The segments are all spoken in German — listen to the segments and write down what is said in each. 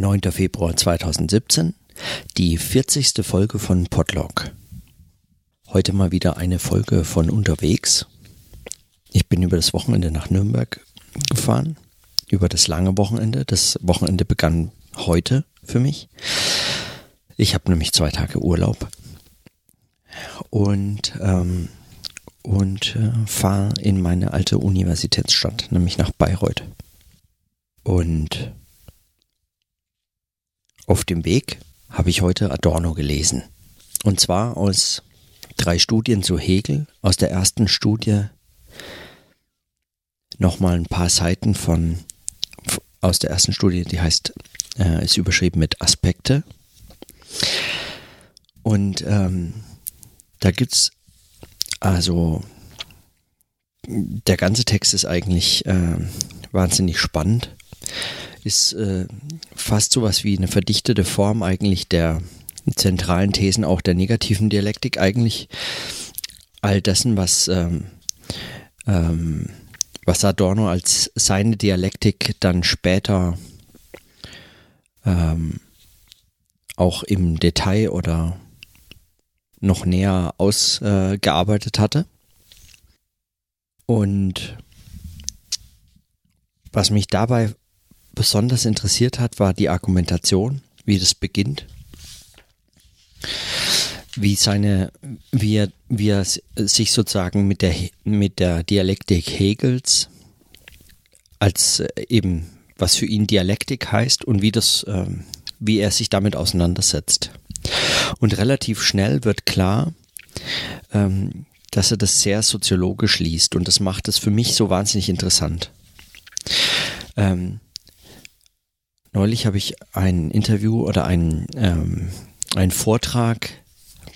9. Februar 2017, die 40. Folge von Podlog. Heute mal wieder eine Folge von unterwegs. Ich bin über das Wochenende nach Nürnberg gefahren, über das lange Wochenende. Das Wochenende begann heute für mich. Ich habe nämlich zwei Tage Urlaub und, ähm, und äh, fahre in meine alte Universitätsstadt, nämlich nach Bayreuth. Und auf dem Weg habe ich heute Adorno gelesen. Und zwar aus drei Studien zu Hegel. Aus der ersten Studie nochmal ein paar Seiten von, aus der ersten Studie, die heißt, äh, ist überschrieben mit Aspekte. Und ähm, da gibt es also der ganze Text ist eigentlich äh, wahnsinnig spannend ist äh, fast sowas wie eine verdichtete Form eigentlich der zentralen Thesen auch der negativen Dialektik, eigentlich all dessen, was, ähm, ähm, was Adorno als seine Dialektik dann später ähm, auch im Detail oder noch näher ausgearbeitet äh, hatte. Und was mich dabei besonders interessiert hat, war die Argumentation, wie das beginnt. Wie seine, wie er, wie er sich sozusagen mit der, mit der Dialektik Hegels als äh, eben, was für ihn Dialektik heißt und wie das, ähm, wie er sich damit auseinandersetzt. Und relativ schnell wird klar, ähm, dass er das sehr soziologisch liest und das macht es für mich so wahnsinnig interessant. Ähm, Neulich habe ich ein Interview oder einen, ähm, einen Vortrag,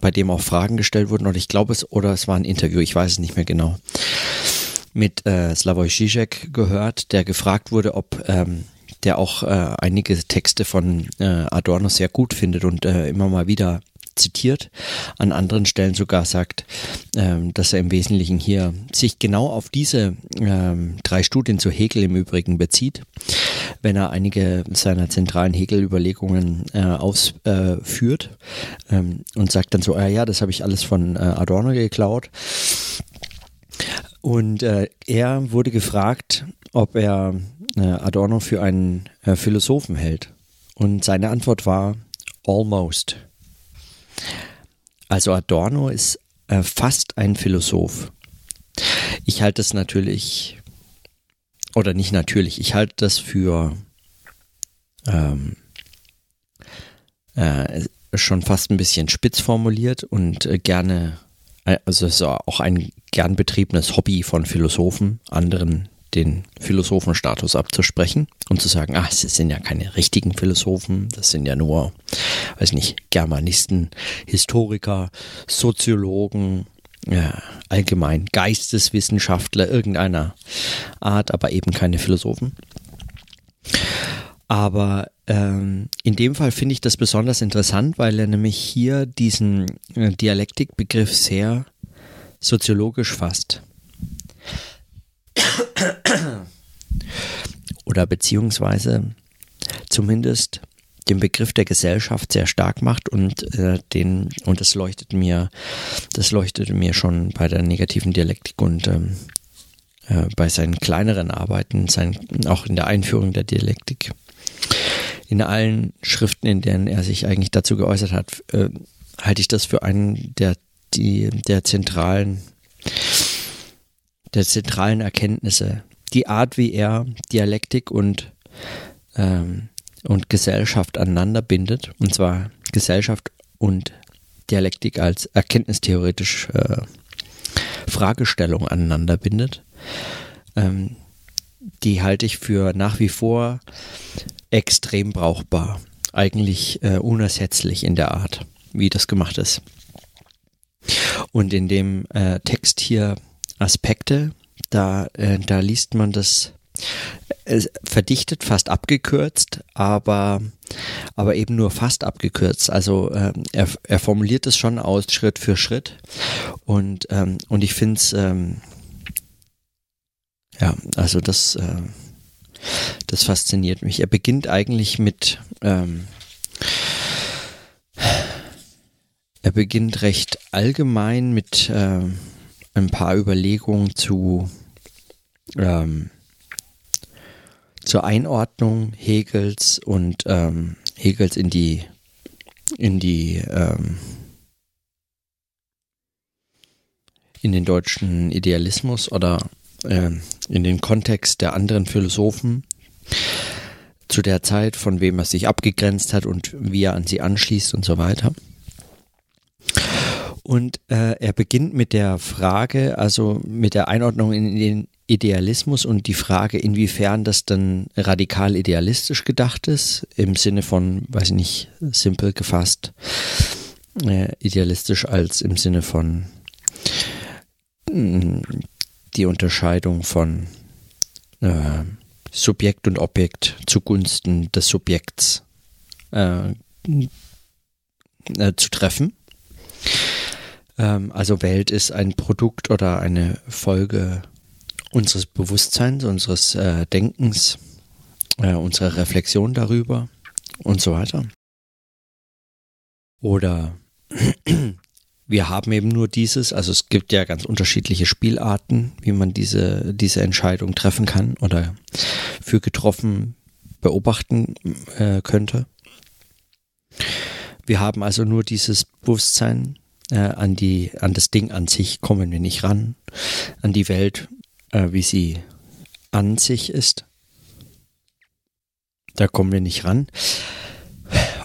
bei dem auch Fragen gestellt wurden, oder ich glaube es, oder es war ein Interview, ich weiß es nicht mehr genau, mit äh, Slavoj Žižek gehört, der gefragt wurde, ob ähm, der auch äh, einige Texte von äh, Adorno sehr gut findet und äh, immer mal wieder zitiert, an anderen Stellen sogar sagt, ähm, dass er im Wesentlichen hier sich genau auf diese ähm, drei Studien zu Hegel im Übrigen bezieht, wenn er einige seiner zentralen Hegel-Überlegungen äh, ausführt äh, ähm, und sagt dann so, ah, ja, das habe ich alles von äh, Adorno geklaut. Und er wurde gefragt, ob er Adorno für einen Philosophen hält. Und seine Antwort war almost. Also Adorno ist äh, fast ein Philosoph. Ich halte es natürlich, oder nicht natürlich, ich halte das für ähm, äh, schon fast ein bisschen spitz formuliert und äh, gerne, äh, also es ist auch ein gern betriebenes Hobby von Philosophen, anderen den Philosophenstatus abzusprechen und zu sagen, ach, es sind ja keine richtigen Philosophen, das sind ja nur, weiß nicht, Germanisten, Historiker, Soziologen, ja, allgemein Geisteswissenschaftler irgendeiner Art, aber eben keine Philosophen. Aber ähm, in dem Fall finde ich das besonders interessant, weil er nämlich hier diesen äh, Dialektikbegriff sehr soziologisch fasst. Oder beziehungsweise zumindest den Begriff der Gesellschaft sehr stark macht und äh, den und das leuchtet mir das leuchtete mir schon bei der negativen Dialektik und ähm, äh, bei seinen kleineren Arbeiten, sein, auch in der Einführung der Dialektik, in allen Schriften, in denen er sich eigentlich dazu geäußert hat, äh, halte ich das für einen der die der zentralen der zentralen Erkenntnisse. Die Art, wie er Dialektik und, ähm, und Gesellschaft aneinander bindet, und zwar Gesellschaft und Dialektik als erkenntnistheoretisch äh, Fragestellung aneinander bindet, ähm, die halte ich für nach wie vor extrem brauchbar. Eigentlich äh, unersetzlich in der Art, wie das gemacht ist. Und in dem äh, Text hier Aspekte. Da, äh, da liest man das äh, verdichtet, fast abgekürzt, aber, aber eben nur fast abgekürzt. Also äh, er, er formuliert es schon aus Schritt für Schritt und, ähm, und ich finde es, ähm, ja, also das, äh, das fasziniert mich. Er beginnt eigentlich mit ähm, er beginnt recht allgemein mit äh, ein paar Überlegungen zu ähm, zur Einordnung Hegels und ähm, Hegels in die in die ähm, in den deutschen Idealismus oder äh, in den Kontext der anderen Philosophen zu der Zeit, von wem er sich abgegrenzt hat und wie er an sie anschließt und so weiter. Und äh, er beginnt mit der Frage, also mit der Einordnung in den Idealismus und die Frage, inwiefern das dann radikal idealistisch gedacht ist, im Sinne von, weiß ich nicht, simpel gefasst, äh, idealistisch als im Sinne von mh, mm, die Unterscheidung von äh, Subjekt und Objekt zugunsten des Subjekts äh, äh zu treffen. Ähm, also Welt ist ein Produkt oder eine Folge unseres Bewusstseins, unseres äh, Denkens, äh, unserer Reflexion darüber und so weiter. Oder wir haben eben nur dieses, also es gibt ja ganz unterschiedliche Spielarten, wie man diese, diese Entscheidung treffen kann oder für getroffen beobachten äh, könnte. Wir haben also nur dieses Bewusstsein äh, an die, an das Ding an sich kommen wir nicht ran, an die Welt äh, wie sie an sich ist. Da kommen wir nicht ran.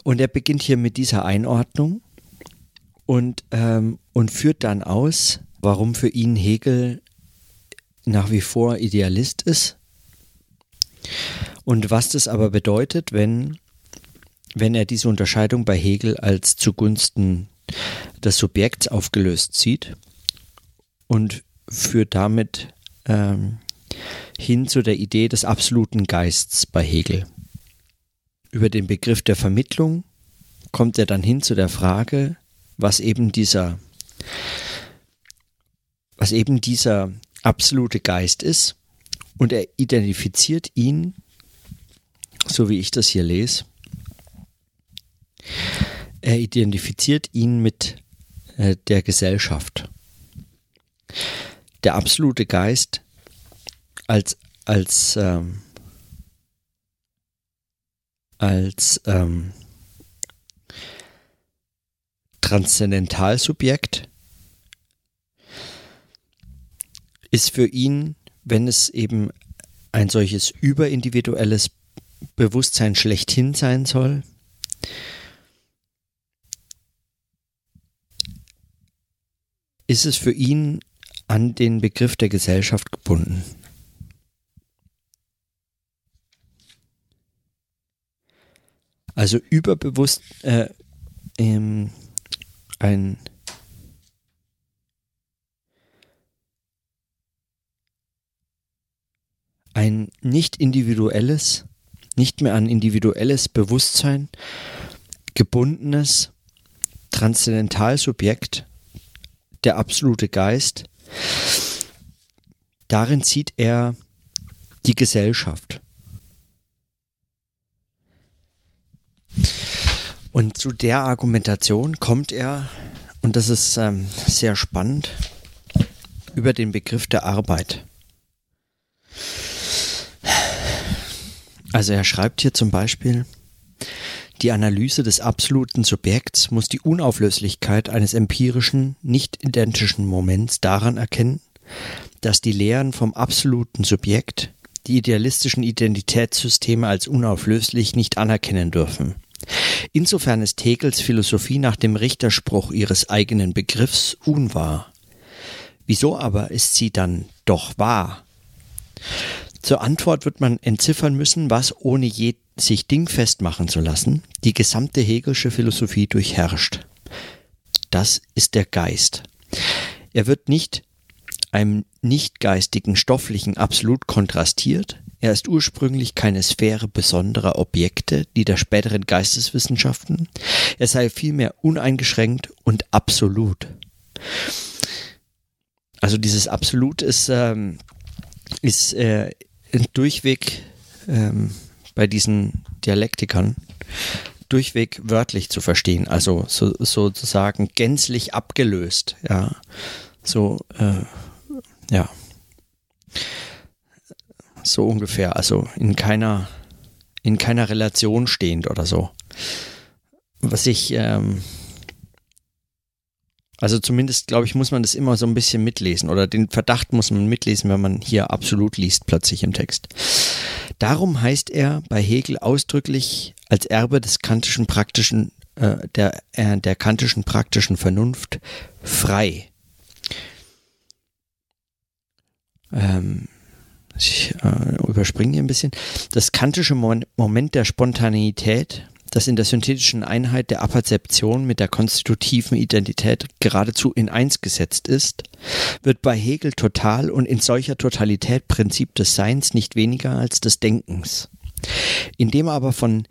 Und er beginnt hier mit dieser Einordnung und, ähm, und führt dann aus, warum für ihn Hegel nach wie vor Idealist ist und was das aber bedeutet, wenn, wenn er diese Unterscheidung bei Hegel als zugunsten des Subjekts aufgelöst sieht und führt damit ähm, hin zu der Idee des absoluten Geists bei Hegel. Über den Begriff der Vermittlung kommt er dann hin zu der Frage, was eben dieser, was eben dieser absolute Geist ist, und er identifiziert ihn, so wie ich das hier lese, er identifiziert ihn mit äh, der Gesellschaft. Der absolute Geist als, als, ähm, als ähm, Transzendentalsubjekt ist für ihn, wenn es eben ein solches überindividuelles Bewusstsein schlechthin sein soll, ist es für ihn an den Begriff der Gesellschaft gebunden. Also überbewusst äh, ähm, ein ein nicht individuelles, nicht mehr an individuelles Bewusstsein gebundenes Transzendentalsubjekt, der absolute Geist, Darin sieht er die Gesellschaft. Und zu der Argumentation kommt er, und das ist ähm, sehr spannend, über den Begriff der Arbeit. Also er schreibt hier zum Beispiel, die Analyse des absoluten Subjekts muss die Unauflöslichkeit eines empirischen, nicht identischen Moments daran erkennen, dass die Lehren vom absoluten Subjekt die idealistischen Identitätssysteme als unauflöslich nicht anerkennen dürfen. Insofern ist Hegels Philosophie nach dem Richterspruch ihres eigenen Begriffs unwahr. Wieso aber ist sie dann doch wahr? Zur Antwort wird man entziffern müssen, was ohne je sich dingfest machen zu lassen, die gesamte Hegelsche Philosophie durchherrscht. Das ist der Geist. Er wird nicht einem nicht-geistigen stofflichen absolut kontrastiert, er ist ursprünglich keine Sphäre besonderer Objekte, die der späteren Geisteswissenschaften, er sei vielmehr uneingeschränkt und absolut. Also dieses Absolut ist, ähm, ist äh, durchweg ähm, bei diesen Dialektikern durchweg wörtlich zu verstehen, also so, sozusagen gänzlich abgelöst, ja, so, äh, ja, so ungefähr, also in keiner, in keiner Relation stehend oder so. Was ich, ähm, also zumindest, glaube ich, muss man das immer so ein bisschen mitlesen oder den Verdacht muss man mitlesen, wenn man hier absolut liest plötzlich im Text. Darum heißt er bei Hegel ausdrücklich als Erbe des kantischen praktischen, äh, der, äh, der kantischen praktischen Vernunft frei. Ähm, ich äh, überspringe hier ein bisschen. Das kantische Moment der Spontaneität das in der synthetischen Einheit der Apperzeption mit der konstitutiven Identität geradezu in eins gesetzt ist, wird bei Hegel total und in solcher Totalität Prinzip des Seins nicht weniger als des Denkens. Indem aber von,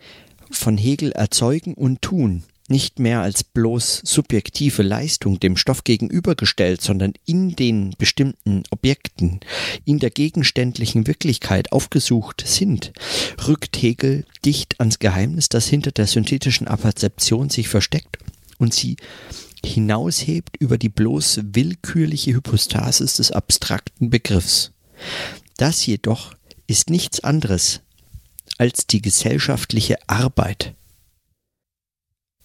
von Hegel Erzeugen und Tun nicht mehr als bloß subjektive Leistung dem Stoff gegenübergestellt, sondern in den bestimmten Objekten, in der gegenständlichen Wirklichkeit aufgesucht sind, rückt Hegel dicht ans Geheimnis, das hinter der synthetischen Apperzeption sich versteckt und sie hinaushebt über die bloß willkürliche Hypostasis des abstrakten Begriffs. Das jedoch ist nichts anderes als die gesellschaftliche Arbeit,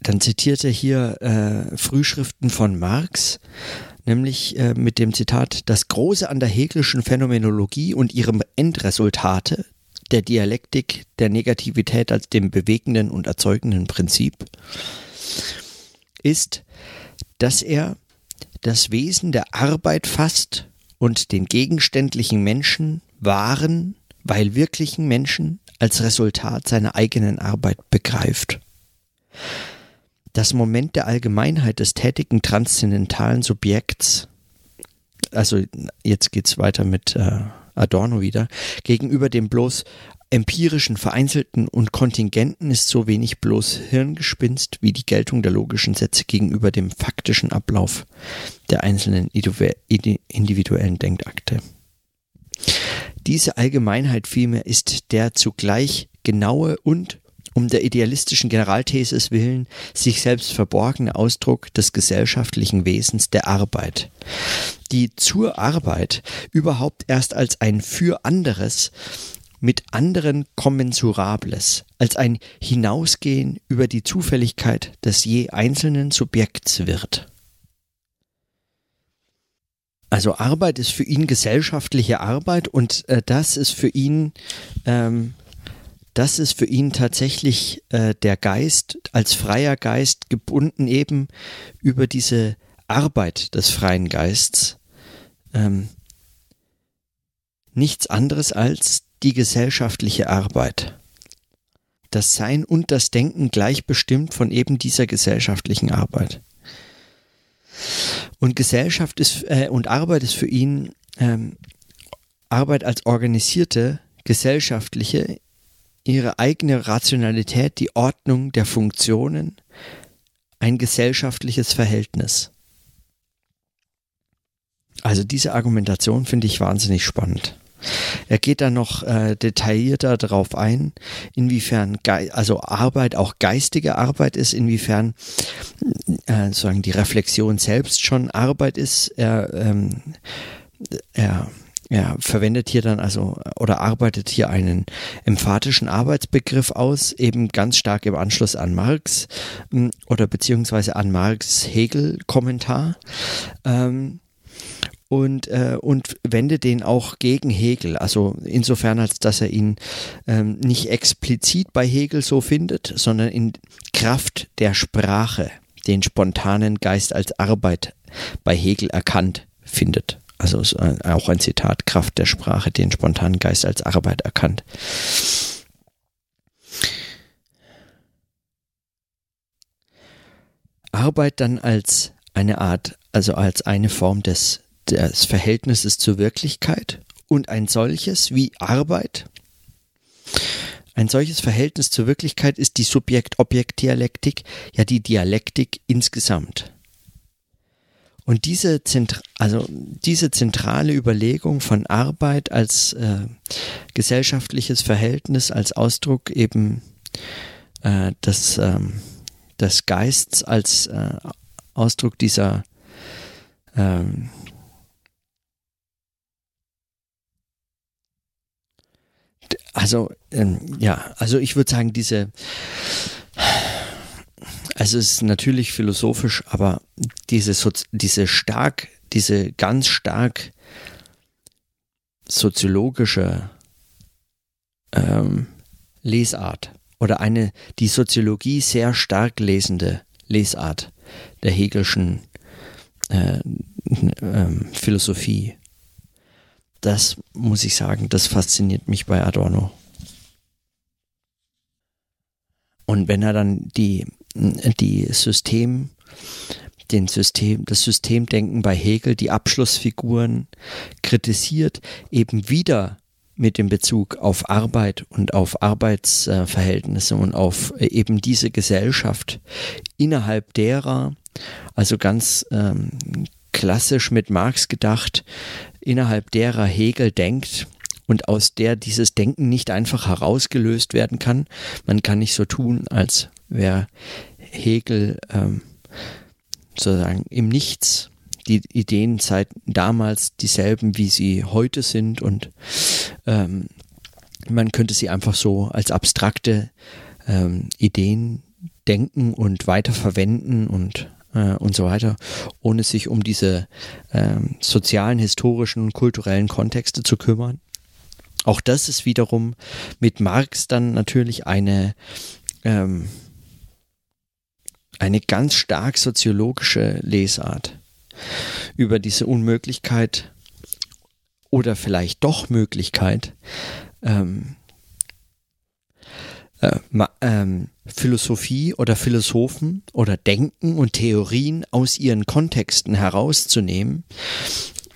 dann zitiert er hier äh, Frühschriften von Marx, nämlich äh, mit dem Zitat, das Große an der Hegelischen Phänomenologie und ihrem Endresultate, der Dialektik der Negativität als dem bewegenden und erzeugenden Prinzip, ist, dass er das Wesen der Arbeit fasst und den gegenständlichen Menschen wahren, weil wirklichen Menschen als Resultat seiner eigenen Arbeit begreift das Moment der Allgemeinheit des tätigen transzendentalen Subjekts, also jetzt geht's weiter mit äh, Adorno wieder, gegenüber dem bloß empirischen, vereinzelten und kontingenten ist so wenig bloß Hirngespinst wie die Geltung der logischen Sätze gegenüber dem faktischen Ablauf der einzelnen individuellen Denkakte. Diese Allgemeinheit vielmehr ist der zugleich genaue und um der idealistischen Generalthesis willen sich selbst verborgene Ausdruck des gesellschaftlichen Wesens der Arbeit, die zur Arbeit überhaupt erst als ein für anderes mit anderen Kommensurables, als ein Hinausgehen über die Zufälligkeit des je einzelnen Subjekts wird. Also Arbeit ist für ihn gesellschaftliche Arbeit und äh, das ist für ihn ähm, das ist für ihn tatsächlich äh, der Geist als freier Geist gebunden eben über diese Arbeit des freien Geists. Ähm, nichts anderes als die gesellschaftliche Arbeit. Das Sein und das Denken gleichbestimmt von eben dieser gesellschaftlichen Arbeit. Und Gesellschaft ist äh, und Arbeit ist für ihn ähm, Arbeit als organisierte gesellschaftliche ihre eigene Rationalität, die Ordnung der Funktionen, ein gesellschaftliches Verhältnis. Also diese Argumentation finde ich wahnsinnig spannend. Er geht dann noch äh, detaillierter darauf ein, inwiefern Ge also Arbeit auch geistige Arbeit ist, inwiefern äh, sozusagen die Reflexion selbst schon Arbeit ist. Er, ähm, er er verwendet hier dann also oder arbeitet hier einen emphatischen Arbeitsbegriff aus, eben ganz stark im Anschluss an Marx hm, oder beziehungsweise an Marx Hegel-Kommentar. Ähm, und, äh, und wendet den auch gegen Hegel. Also insofern, als dass er ihn ähm, nicht explizit bei Hegel so findet, sondern in Kraft der Sprache den spontanen Geist als Arbeit bei Hegel erkannt findet. Also auch ein Zitat, Kraft der Sprache, den spontanen Geist als Arbeit erkannt. Arbeit dann als eine Art, also als eine Form des, des Verhältnisses zur Wirklichkeit und ein solches wie Arbeit. Ein solches Verhältnis zur Wirklichkeit ist die Subjekt-Objekt-Dialektik, ja die Dialektik insgesamt. Und diese, Zentra also diese zentrale Überlegung von Arbeit als äh, gesellschaftliches Verhältnis, als Ausdruck eben äh, des, ähm, des Geists als äh, Ausdruck dieser ähm, also ähm, ja, also ich würde sagen, diese also es ist natürlich philosophisch, aber diese, diese stark, diese ganz stark soziologische ähm, Lesart oder eine die Soziologie sehr stark lesende Lesart der Hegelschen äh, äh, Philosophie. Das muss ich sagen, das fasziniert mich bei Adorno. Und wenn er dann die, die System, den System, das Systemdenken bei Hegel, die Abschlussfiguren kritisiert, eben wieder mit dem Bezug auf Arbeit und auf Arbeitsverhältnisse und auf eben diese Gesellschaft, innerhalb derer, also ganz ähm, klassisch mit Marx gedacht, innerhalb derer Hegel denkt und aus der dieses Denken nicht einfach herausgelöst werden kann. Man kann nicht so tun, als wäre Hegel ähm, sozusagen im Nichts die Ideen seit damals dieselben, wie sie heute sind und ähm, man könnte sie einfach so als abstrakte ähm, Ideen denken und weiterverwenden und äh, und so weiter, ohne sich um diese ähm, sozialen, historischen kulturellen Kontexte zu kümmern. Auch das ist wiederum mit Marx dann natürlich eine ähm, eine ganz stark soziologische Lesart über diese Unmöglichkeit oder vielleicht doch Möglichkeit, ähm, äh, ähm, Philosophie oder Philosophen oder Denken und Theorien aus ihren Kontexten herauszunehmen,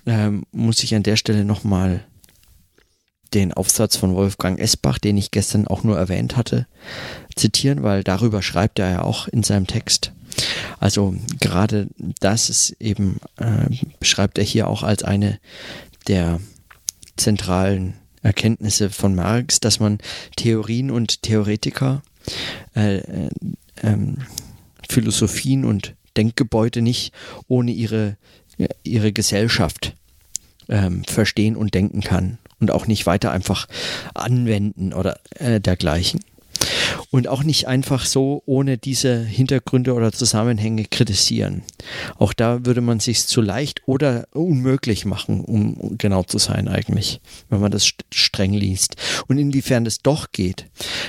ähm, muss ich an der Stelle nochmal den Aufsatz von Wolfgang Esbach, den ich gestern auch nur erwähnt hatte, zitieren, weil darüber schreibt er ja auch in seinem Text. Also gerade das ist eben, äh, beschreibt er hier auch als eine der zentralen Erkenntnisse von Marx, dass man Theorien und Theoretiker, äh, äh, ähm, Philosophien und Denkgebäude nicht ohne ihre, ihre Gesellschaft ähm, verstehen und denken kann und auch nicht weiter einfach anwenden oder äh, dergleichen und auch nicht einfach so ohne diese Hintergründe oder Zusammenhänge kritisieren. Auch da würde man sich zu leicht oder unmöglich machen, um genau zu sein eigentlich, wenn man das streng liest. Und inwiefern es doch geht,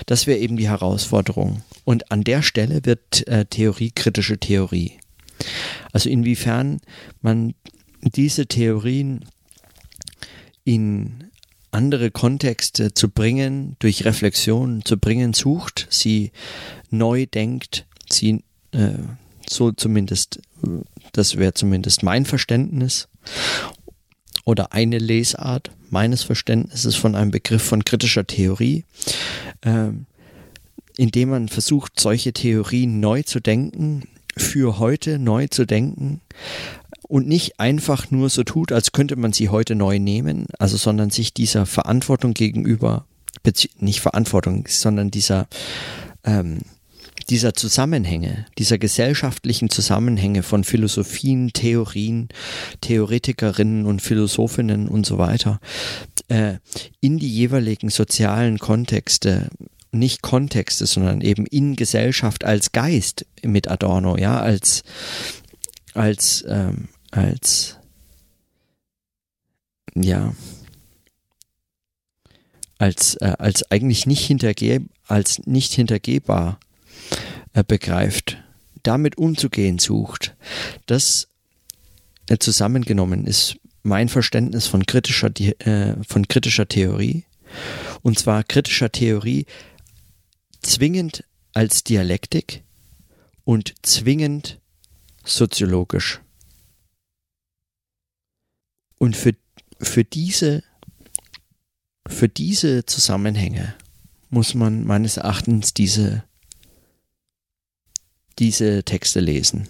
das wäre eben die Herausforderung. Und an der Stelle wird äh, Theorie kritische Theorie. Also inwiefern man diese Theorien in andere Kontexte zu bringen, durch Reflexion zu bringen sucht, sie neu denkt, sie äh, so zumindest, das wäre zumindest mein Verständnis oder eine Lesart meines Verständnisses von einem Begriff von kritischer Theorie, äh, indem man versucht, solche Theorien neu zu denken, für heute neu zu denken, und nicht einfach nur so tut, als könnte man sie heute neu nehmen, also sondern sich dieser Verantwortung gegenüber, nicht Verantwortung, sondern dieser, ähm, dieser Zusammenhänge, dieser gesellschaftlichen Zusammenhänge von Philosophien, Theorien, Theoretikerinnen und Philosophinnen und so weiter, äh, in die jeweiligen sozialen Kontexte nicht Kontexte, sondern eben in Gesellschaft als Geist mit Adorno, ja, als als ähm, als ja als äh, als eigentlich nicht hintergeh als nicht hintergehbar äh, begreift, damit umzugehen sucht. Das äh, zusammengenommen ist mein Verständnis von kritischer äh, von kritischer Theorie und zwar kritischer Theorie zwingend als Dialektik und zwingend soziologisch. Und für, für, diese, für diese Zusammenhänge muss man meines Erachtens diese, diese Texte lesen.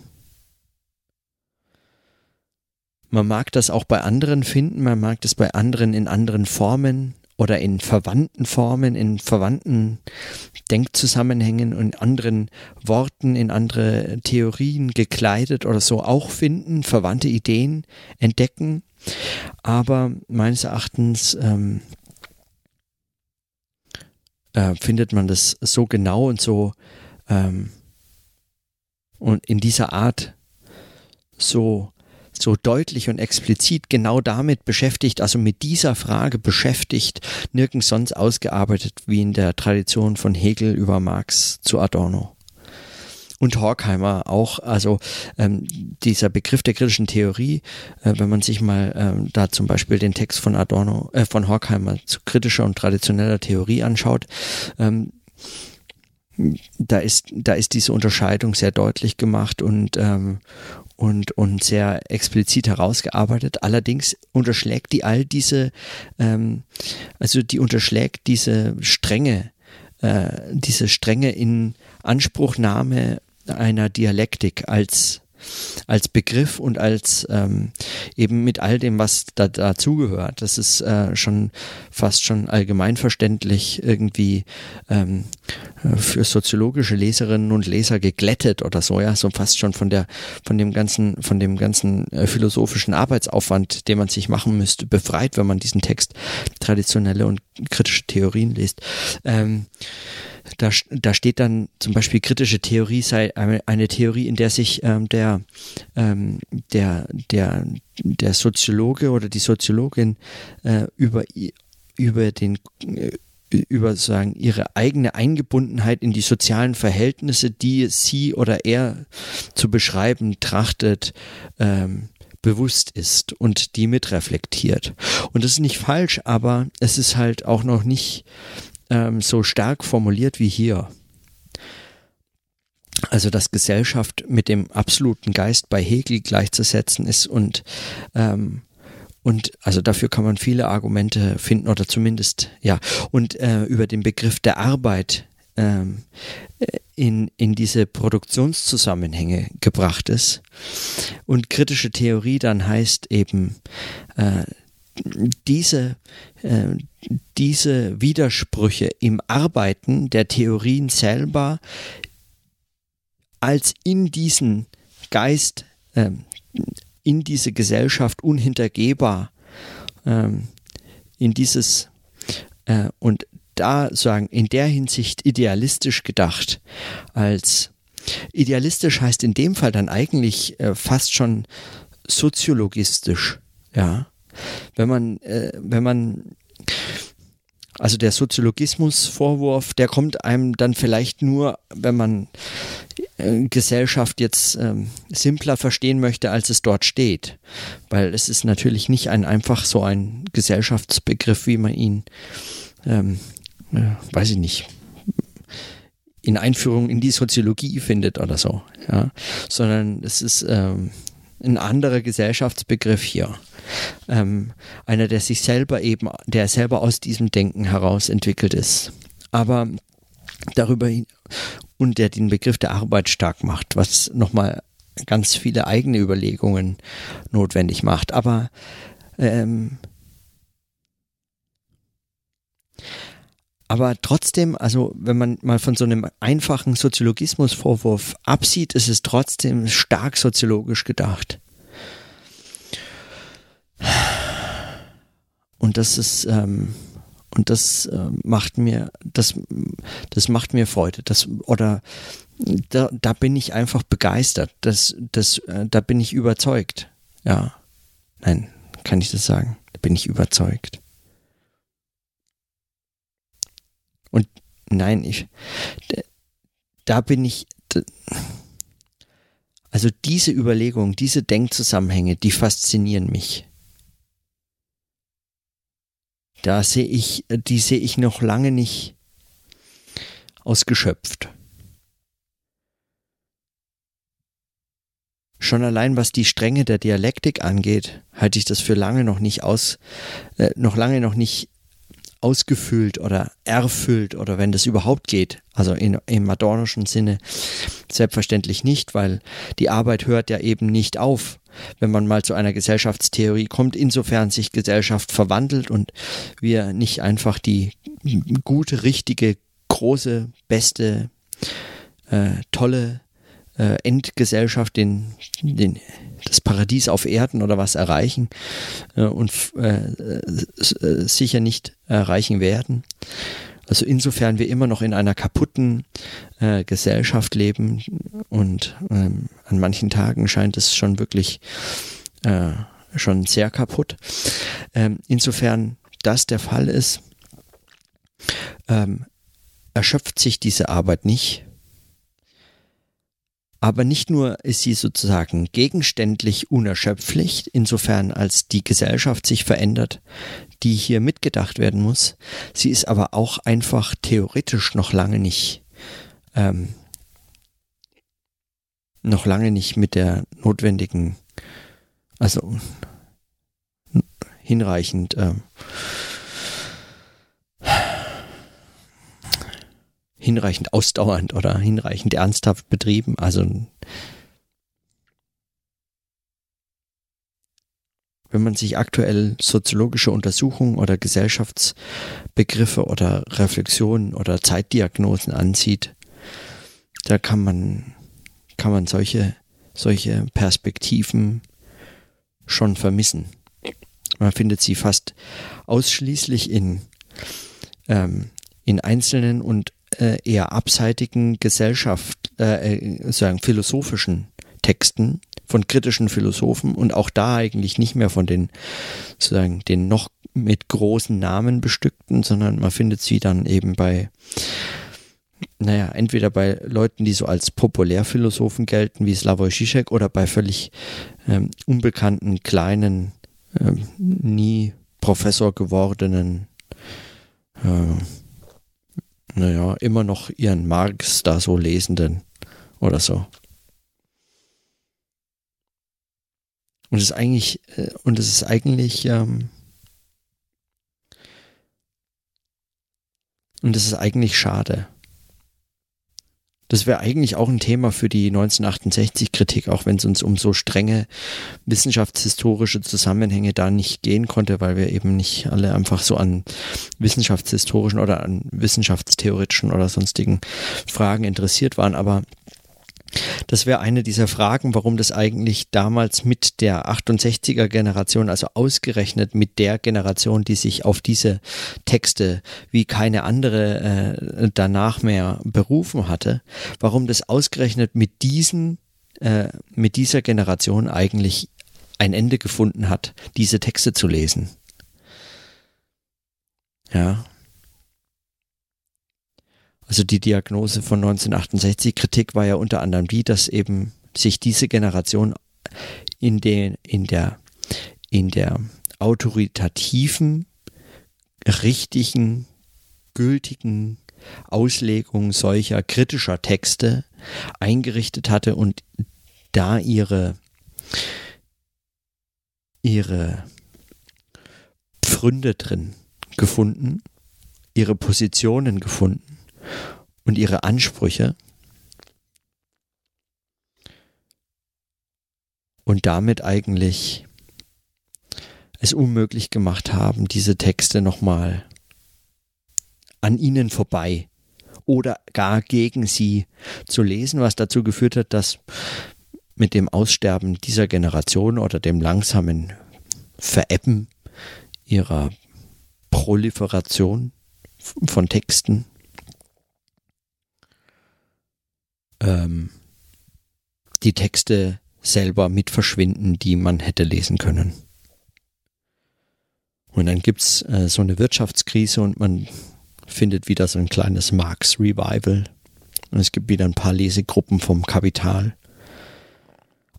Man mag das auch bei anderen finden, man mag das bei anderen in anderen Formen oder in verwandten Formen, in verwandten Denkzusammenhängen und anderen Worten, in andere Theorien gekleidet oder so auch finden, verwandte Ideen entdecken. Aber meines Erachtens ähm, äh, findet man das so genau und so ähm, und in dieser Art so so deutlich und explizit genau damit beschäftigt, also mit dieser Frage beschäftigt, nirgends sonst ausgearbeitet wie in der Tradition von Hegel über Marx zu Adorno. Und Horkheimer auch, also ähm, dieser Begriff der kritischen Theorie, äh, wenn man sich mal ähm, da zum Beispiel den Text von Adorno, äh, von Horkheimer zu kritischer und traditioneller Theorie anschaut, ähm, da ist, da ist diese Unterscheidung sehr deutlich gemacht und, ähm, und, und sehr explizit herausgearbeitet. Allerdings unterschlägt die all diese, ähm, also die unterschlägt diese Strenge, äh, diese Strenge in Anspruchnahme einer Dialektik als als Begriff und als ähm, eben mit all dem, was da dazugehört. Das ist äh, schon fast schon allgemeinverständlich irgendwie ähm, für soziologische Leserinnen und Leser geglättet oder so, ja, so fast schon von der, von dem ganzen, von dem ganzen äh, philosophischen Arbeitsaufwand, den man sich machen müsste, befreit, wenn man diesen Text traditionelle und kritische Theorien liest. Ähm, da, da steht dann zum Beispiel kritische Theorie sei eine Theorie, in der sich ähm, der, ähm, der, der, der Soziologe oder die Soziologin äh, über, über den äh, über sagen ihre eigene Eingebundenheit in die sozialen Verhältnisse, die sie oder er zu beschreiben trachtet, ähm, bewusst ist und die mitreflektiert. Und das ist nicht falsch, aber es ist halt auch noch nicht ähm, so stark formuliert wie hier. Also dass Gesellschaft mit dem absoluten Geist bei Hegel gleichzusetzen ist und ähm, und also dafür kann man viele Argumente finden oder zumindest ja und äh, über den Begriff der Arbeit ähm, in, in diese Produktionszusammenhänge gebracht ist. Und kritische Theorie dann heißt eben äh, diese, äh, diese Widersprüche im Arbeiten der Theorien selber als in diesen Geist, äh, in diese Gesellschaft unhintergehbar, äh, in dieses äh, und da sagen, in der Hinsicht idealistisch gedacht, als idealistisch heißt in dem Fall dann eigentlich äh, fast schon soziologistisch, ja. Wenn man, äh, wenn man, also der Soziologismus-Vorwurf, der kommt einem dann vielleicht nur, wenn man äh, Gesellschaft jetzt ähm, simpler verstehen möchte, als es dort steht. Weil es ist natürlich nicht ein einfach so ein Gesellschaftsbegriff, wie man ihn, ähm, äh, weiß ich nicht, in Einführung in die Soziologie findet oder so, ja, sondern es ist ähm, ein anderer Gesellschaftsbegriff hier. Ähm, einer, der sich selber eben, der selber aus diesem Denken heraus entwickelt ist. Aber darüber und der den Begriff der Arbeit stark macht, was nochmal ganz viele eigene Überlegungen notwendig macht. Aber ähm, aber trotzdem, also wenn man mal von so einem einfachen Soziologismusvorwurf absieht, ist es trotzdem stark soziologisch gedacht. Und das ist, ähm, und das äh, macht mir, das, das macht mir Freude. Das, oder da, da bin ich einfach begeistert. Das, das, äh, da bin ich überzeugt. Ja. Nein, kann ich das sagen? Da bin ich überzeugt. Und nein, ich, da bin ich, also diese Überlegungen, diese Denkzusammenhänge, die faszinieren mich da sehe ich, die sehe ich noch lange nicht ausgeschöpft. Schon allein was die Stränge der Dialektik angeht, halte ich das für lange noch nicht aus, äh, noch lange noch nicht ausgefüllt oder erfüllt oder wenn das überhaupt geht. Also in, im adornischen Sinne selbstverständlich nicht, weil die Arbeit hört ja eben nicht auf, wenn man mal zu einer Gesellschaftstheorie kommt, insofern sich Gesellschaft verwandelt und wir nicht einfach die gute, richtige, große, beste, äh, tolle äh, Endgesellschaft, den, den, das Paradies auf Erden oder was erreichen äh, und äh, äh, sicher nicht erreichen werden. Also insofern wir immer noch in einer kaputten äh, Gesellschaft leben und ähm, an manchen Tagen scheint es schon wirklich äh, schon sehr kaputt. Ähm, insofern das der Fall ist, ähm, erschöpft sich diese Arbeit nicht, aber nicht nur ist sie sozusagen gegenständlich unerschöpflich, insofern als die Gesellschaft sich verändert, die hier mitgedacht werden muss, sie ist aber auch einfach theoretisch noch lange nicht, ähm, noch lange nicht mit der notwendigen, also hinreichend ähm, hinreichend ausdauernd oder hinreichend ernsthaft betrieben. Also wenn man sich aktuell soziologische Untersuchungen oder Gesellschaftsbegriffe oder Reflexionen oder Zeitdiagnosen ansieht, da kann man, kann man solche, solche Perspektiven schon vermissen. Man findet sie fast ausschließlich in, ähm, in einzelnen und äh, eher abseitigen Gesellschaft, äh, äh, sagen philosophischen Texten von kritischen Philosophen und auch da eigentlich nicht mehr von den sozusagen den noch mit großen Namen bestückten, sondern man findet sie dann eben bei naja, entweder bei Leuten, die so als Populärphilosophen gelten, wie Slavoj Žižek, oder bei völlig ähm, unbekannten, kleinen, ähm, nie Professor gewordenen äh, naja, immer noch ihren Marx da so lesenden oder so. Und es ist eigentlich, äh, und es ist eigentlich, ähm, und es ist eigentlich schade. Das wäre eigentlich auch ein Thema für die 1968-Kritik, auch wenn es uns um so strenge wissenschaftshistorische Zusammenhänge da nicht gehen konnte, weil wir eben nicht alle einfach so an wissenschaftshistorischen oder an wissenschaftstheoretischen oder sonstigen Fragen interessiert waren. Aber das wäre eine dieser Fragen, warum das eigentlich damals mit der 68er Generation, also ausgerechnet mit der Generation, die sich auf diese Texte wie keine andere äh, danach mehr berufen hatte, warum das ausgerechnet mit diesen, äh, mit dieser Generation eigentlich ein Ende gefunden hat, diese Texte zu lesen. Ja, also die Diagnose von 1968, Kritik war ja unter anderem die, dass eben sich diese Generation in, den, in, der, in der autoritativen, richtigen, gültigen Auslegung solcher kritischer Texte eingerichtet hatte und da ihre, ihre Pfründe drin gefunden, ihre Positionen gefunden und ihre Ansprüche. Und damit eigentlich es unmöglich gemacht haben, diese Texte nochmal an ihnen vorbei oder gar gegen sie zu lesen, was dazu geführt hat, dass mit dem Aussterben dieser Generation oder dem langsamen Verebben ihrer Proliferation von Texten ähm, die Texte selber mit verschwinden, die man hätte lesen können. Und dann gibt's äh, so eine Wirtschaftskrise und man findet wieder so ein kleines Marx Revival. Und es gibt wieder ein paar Lesegruppen vom Kapital.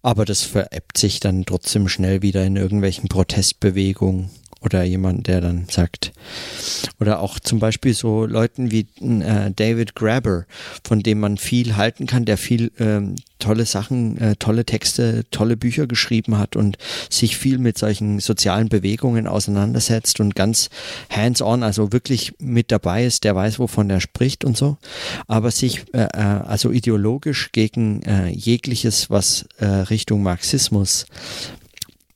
Aber das veräppt sich dann trotzdem schnell wieder in irgendwelchen Protestbewegungen oder jemand, der dann sagt, oder auch zum Beispiel so Leuten wie äh, David Grabber, von dem man viel halten kann, der viel ähm, tolle Sachen, äh, tolle Texte, tolle Bücher geschrieben hat und sich viel mit solchen sozialen Bewegungen auseinandersetzt und ganz hands-on, also wirklich mit dabei ist, der weiß, wovon er spricht und so, aber sich äh, äh also ideologisch gegen äh, jegliches, was äh, Richtung Marxismus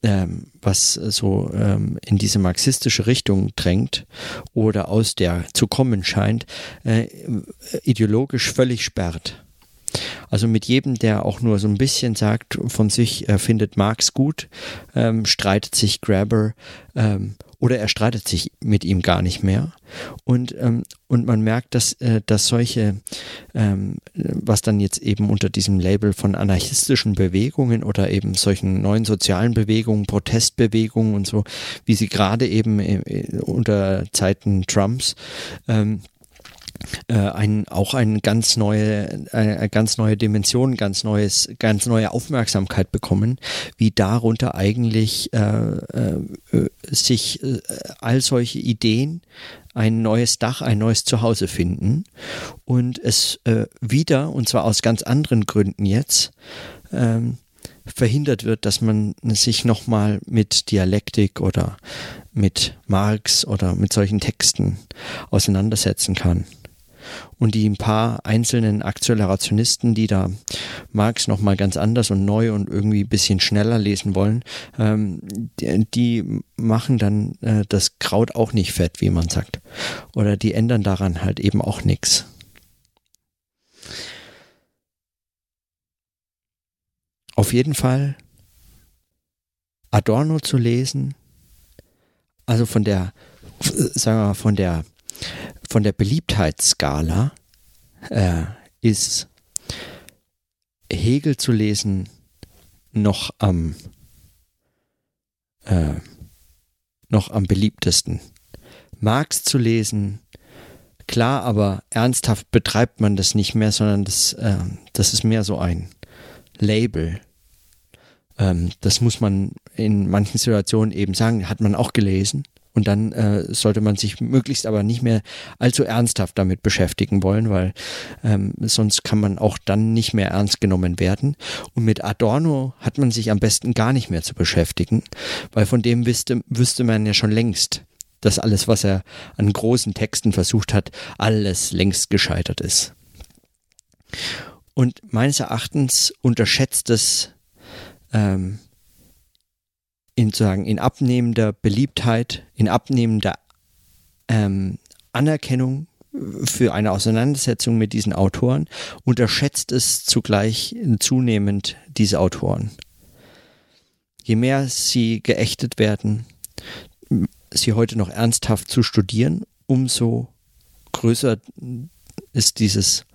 ähm, was so ähm, in diese marxistische Richtung drängt oder aus der zu kommen scheint, äh, ideologisch völlig sperrt. Also mit jedem, der auch nur so ein bisschen sagt von sich, er findet Marx gut, ähm, streitet sich Grabber ähm, oder er streitet sich mit ihm gar nicht mehr. Und, ähm, und man merkt, dass, äh, dass solche, ähm, was dann jetzt eben unter diesem Label von anarchistischen Bewegungen oder eben solchen neuen sozialen Bewegungen, Protestbewegungen und so, wie sie gerade eben äh, unter Zeiten Trumps ähm, äh, ein, auch eine ganz neue, eine ganz neue Dimension, ganz neues, ganz neue Aufmerksamkeit bekommen, wie darunter eigentlich äh, äh, sich äh, all solche Ideen ein neues Dach, ein neues Zuhause finden und es äh, wieder, und zwar aus ganz anderen Gründen jetzt, ähm, verhindert wird, dass man sich nochmal mit Dialektik oder mit Marx oder mit solchen Texten auseinandersetzen kann und die ein paar einzelnen Akzelerationisten, die da Marx nochmal ganz anders und neu und irgendwie ein bisschen schneller lesen wollen, ähm, die, die, machen dann äh, das Kraut auch nicht fett, wie man sagt. Oder die ändern daran halt eben auch nichts. Auf jeden Fall Adorno zu lesen, also von der, sagen wir mal, von der von der Beliebtheitsskala äh, ist Hegel zu lesen noch am äh, noch am beliebtesten. Marx zu lesen, klar, aber ernsthaft betreibt man das nicht mehr, sondern das, äh, das ist mehr so ein Label. Ähm, das muss man in manchen Situationen eben sagen, hat man auch gelesen. Und dann äh, sollte man sich möglichst aber nicht mehr allzu ernsthaft damit beschäftigen wollen, weil ähm, sonst kann man auch dann nicht mehr ernst genommen werden. Und mit Adorno hat man sich am besten gar nicht mehr zu beschäftigen, weil von dem wüsste, wüsste man ja schon längst, dass alles, was er an großen Texten versucht hat, alles längst gescheitert ist. Und meines Erachtens unterschätzt es ähm, in, sagen, in abnehmender Beliebtheit, in abnehmender ähm, Anerkennung für eine Auseinandersetzung mit diesen Autoren, unterschätzt es zugleich zunehmend diese Autoren. Je mehr sie geächtet werden, sie heute noch ernsthaft zu studieren, umso größer ist dieses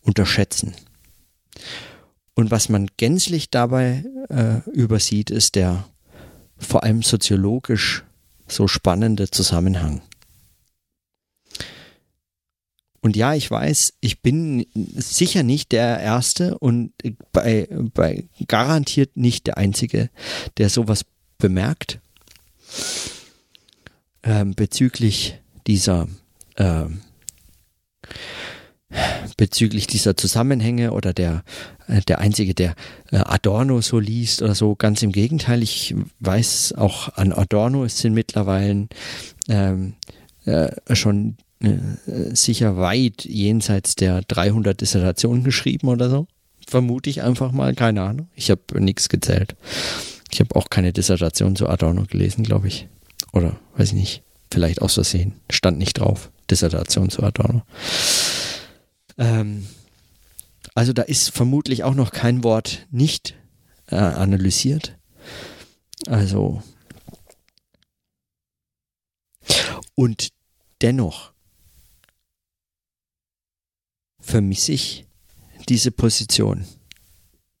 Unterschätzen. Und was man gänzlich dabei äh, übersieht, ist der vor allem soziologisch so spannende Zusammenhang. Und ja, ich weiß, ich bin sicher nicht der Erste und bei, bei garantiert nicht der Einzige, der sowas bemerkt ähm, bezüglich dieser ähm, bezüglich dieser Zusammenhänge oder der, äh, der Einzige, der äh, Adorno so liest oder so. Ganz im Gegenteil, ich weiß auch an Adorno, es sind mittlerweile ähm, äh, schon äh, sicher weit jenseits der 300 Dissertationen geschrieben oder so. Vermute ich einfach mal, keine Ahnung. Ich habe nichts gezählt. Ich habe auch keine Dissertation zu Adorno gelesen, glaube ich. Oder weiß ich nicht. Vielleicht aus Versehen. Stand nicht drauf. Dissertation zu Adorno. Ähm, also da ist vermutlich auch noch kein Wort nicht äh, analysiert. Also und dennoch vermisse ich diese Position.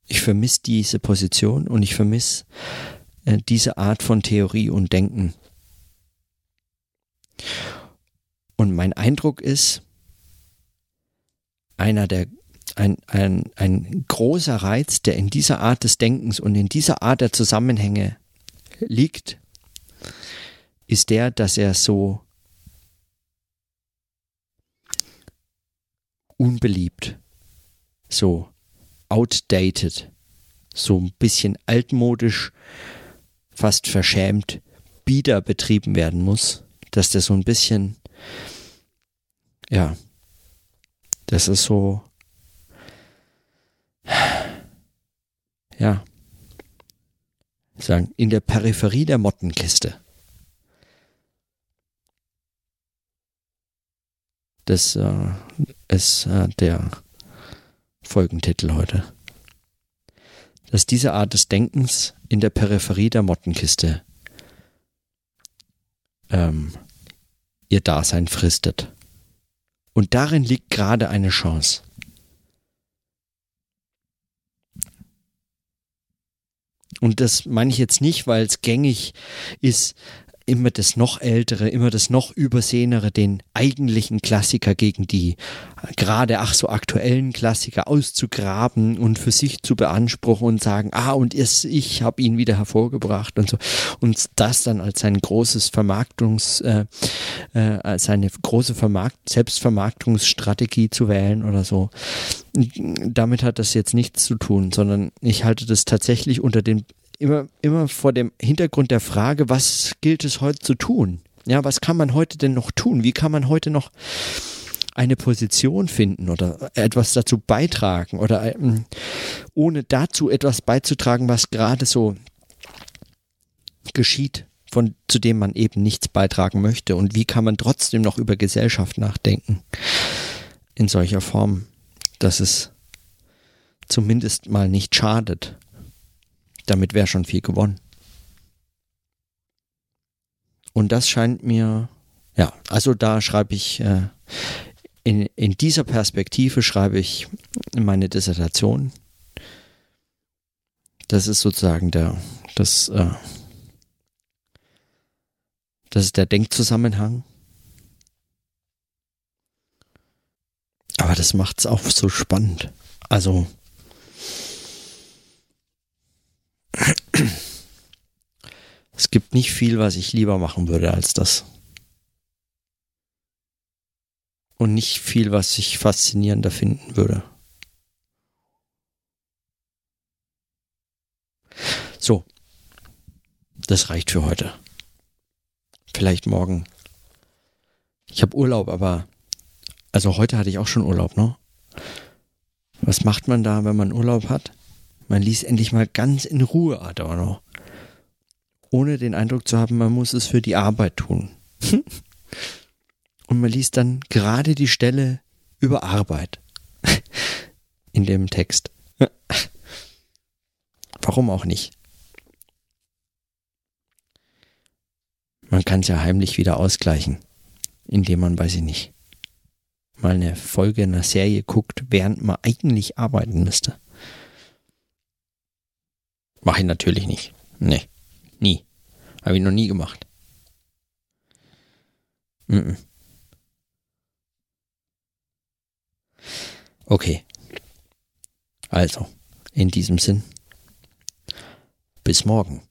Ich vermisse diese Position und ich vermisse äh, diese Art von Theorie und Denken. Und mein Eindruck ist, einer der ein, ein, ein großer Reiz, der in dieser Art des Denkens und in dieser Art der Zusammenhänge liegt, ist der, dass er so unbeliebt, so outdated, so ein bisschen altmodisch, fast verschämt, bieder betrieben werden muss, dass der so ein bisschen, ja, das ist so, ja, sagen, in der Peripherie der Mottenkiste. Das äh, ist äh, der Folgentitel heute. Dass diese Art des Denkens in der Peripherie der Mottenkiste ähm, ihr Dasein fristet. Und darin liegt gerade eine Chance. Und das meine ich jetzt nicht, weil es gängig ist, immer das noch ältere, immer das noch übersehenere, den eigentlichen Klassiker gegen die gerade ach so aktuellen Klassiker auszugraben und für sich zu beanspruchen und sagen, ah und ich, habe ihn wieder hervorgebracht und so und das dann als sein großes Vermarktungs, äh, äh, als eine große Vermarkt Selbstvermarktungsstrategie zu wählen oder so. Damit hat das jetzt nichts zu tun, sondern ich halte das tatsächlich unter den immer, immer vor dem Hintergrund der Frage, was gilt es heute zu tun? Ja, was kann man heute denn noch tun? Wie kann man heute noch eine Position finden oder etwas dazu beitragen oder ähm, ohne dazu etwas beizutragen, was gerade so geschieht, von zu dem man eben nichts beitragen möchte und wie kann man trotzdem noch über Gesellschaft nachdenken in solcher Form, dass es zumindest mal nicht schadet damit wäre schon viel gewonnen. Und das scheint mir, ja, also da schreibe ich, äh, in, in dieser Perspektive schreibe ich meine Dissertation. Das ist sozusagen der, das, äh, das ist der Denkzusammenhang. Aber das macht es auch so spannend. Also, es gibt nicht viel, was ich lieber machen würde als das. Und nicht viel, was ich faszinierender finden würde. So, das reicht für heute. Vielleicht morgen. Ich habe Urlaub, aber also heute hatte ich auch schon Urlaub, ne? Was macht man da, wenn man Urlaub hat? Man liest endlich mal ganz in Ruhe Adorno. Ohne den Eindruck zu haben, man muss es für die Arbeit tun. Und man liest dann gerade die Stelle über Arbeit in dem Text. Warum auch nicht? Man kann es ja heimlich wieder ausgleichen, indem man, weiß ich nicht, mal eine Folge einer Serie guckt, während man eigentlich arbeiten müsste. Mache ich natürlich nicht. Nee. Habe ich noch nie gemacht. -mm. Okay. Also, in diesem Sinn. Bis morgen.